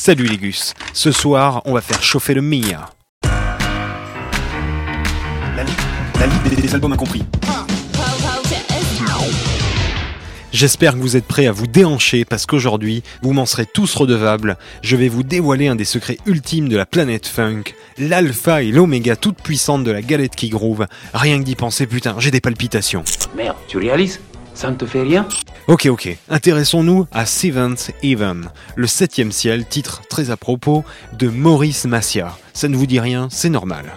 Salut les gus. Ce soir, on va faire chauffer le Mia. La, li- la Ligue des, des albums incompris. J'espère que vous êtes prêts à vous déhancher parce qu'aujourd'hui, vous m'en serez tous redevables. Je vais vous dévoiler un des secrets ultimes de la planète funk, l'alpha et l'oméga toute puissante de la galette qui groove. Rien que d'y penser, putain, j'ai des palpitations. Merde, tu réalises? Ça ne te fait rien? Ok, ok. Intéressons-nous à Seventh Heaven, le septième ciel, titre très à propos de Maurice Massia. Ça ne vous dit rien, c'est normal.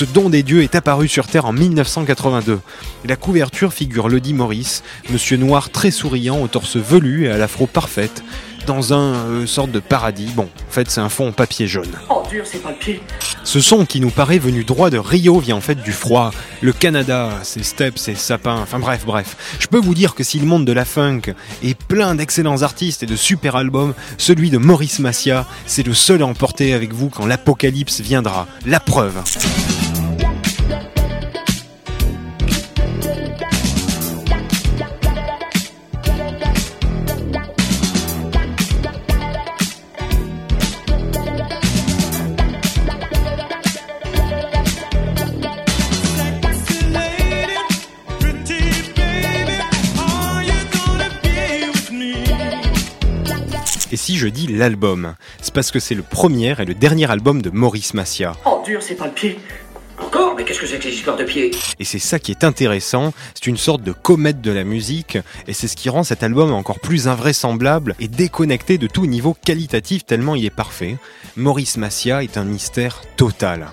Ce don des dieux est apparu sur Terre en 1982. La couverture figure Lodi Morris, monsieur noir très souriant au torse velu et à l'afro parfaite, dans un euh, sorte de paradis. Bon, en fait, c'est un fond en papier jaune. Oh dur, c'est pas le pied. Ce son qui nous paraît venu droit de Rio vient en fait du froid. Le Canada, ses steppes, ses sapins, enfin bref, bref. Je peux vous dire que si le monde de la funk est plein d'excellents artistes et de super albums, celui de Maurice Massia, c'est le seul à emporter avec vous quand l'apocalypse viendra. La preuve. Et si je dis l'album, c'est parce que c'est le premier et le dernier album de Maurice Massia. Oh dur, c'est pas le pied. Encore Mais qu'est-ce que c'est que ces histoires de pieds? Et c'est ça qui est intéressant, c'est une sorte de comète de la musique, et c'est ce qui rend cet album encore plus invraisemblable et déconnecté de tout niveau qualitatif tellement il est parfait. Maurice Massia est un mystère total.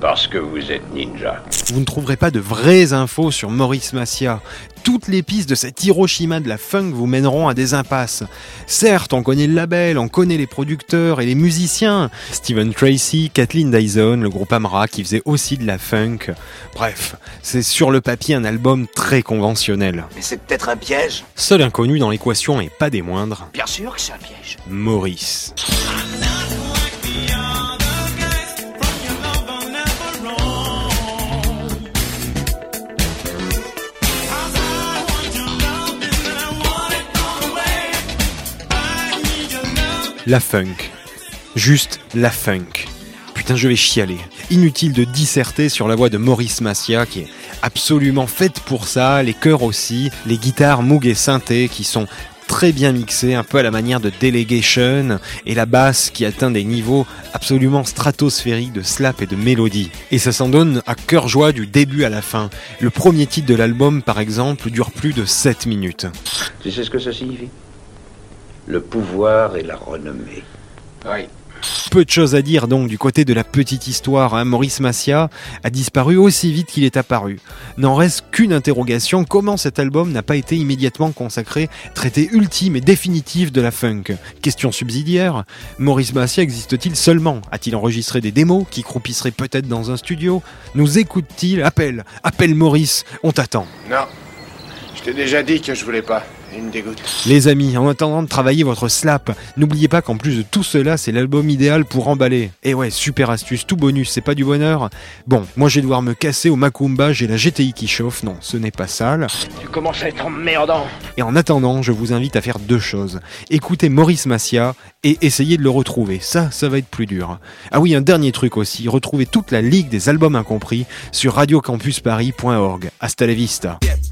Parce que vous êtes ninja. Vous ne trouverez pas de vraies infos sur Maurice Massia. Toutes les pistes de cet Hiroshima de la funk vous mèneront à des impasses. Certes, on connaît le label, on connaît les producteurs et les musiciens. Steven Tracy, Kathleen Dyson, le groupe Amra qui faisait aussi de la funk. Bref, c'est sur le papier un album très conventionnel. Mais c'est peut-être un piège Seul inconnu dans l'équation et pas des moindres, Bien sûr que c'est un piège. Maurice. La funk. Juste la funk. Putain, je vais chialer. Inutile de disserter sur la voix de Maurice Massia qui est absolument faite pour ça, les chœurs aussi, les guitares Moog et synthé qui sont très bien mixées, un peu à la manière de Delegation, et la basse qui atteint des niveaux absolument stratosphériques de slap et de mélodie. Et ça s'en donne à cœur joie du début à la fin. Le premier titre de l'album, par exemple, dure plus de 7 minutes. Tu sais ce que ça signifie? Le pouvoir et la renommée. Oui. Peu de choses à dire donc du côté de la petite histoire. hein. Maurice Massia a disparu aussi vite qu'il est apparu. N'en reste qu'une interrogation comment cet album n'a pas été immédiatement consacré, traité ultime et définitif de la funk? Question subsidiaire Maurice Massia existe-t-il seulement? A-t-il enregistré des démos qui croupisseraient peut-être dans un studio? Nous écoute-t-il? Appelle Appelle Maurice On t'attend Non. Je t'ai déjà dit que je voulais pas. Il me dégoûte. Les amis, en attendant de travailler votre slap, n'oubliez pas qu'en plus de tout cela, c'est l'album idéal pour emballer. Et ouais, super astuce, tout bonus, c'est pas du bonheur Bon, moi je vais devoir me casser au Macumba, j'ai la GTI qui chauffe, non, ce n'est pas sale. Tu commences à être emmerdant. Et en attendant, je vous invite à faire deux choses. Écoutez Maurice Massia et essayez de le retrouver. Ça, ça va être plus dur. Ah oui, un dernier truc aussi, retrouvez toute la ligue des albums incompris sur radiocampusparis.org. Hasta la vista. Yeah.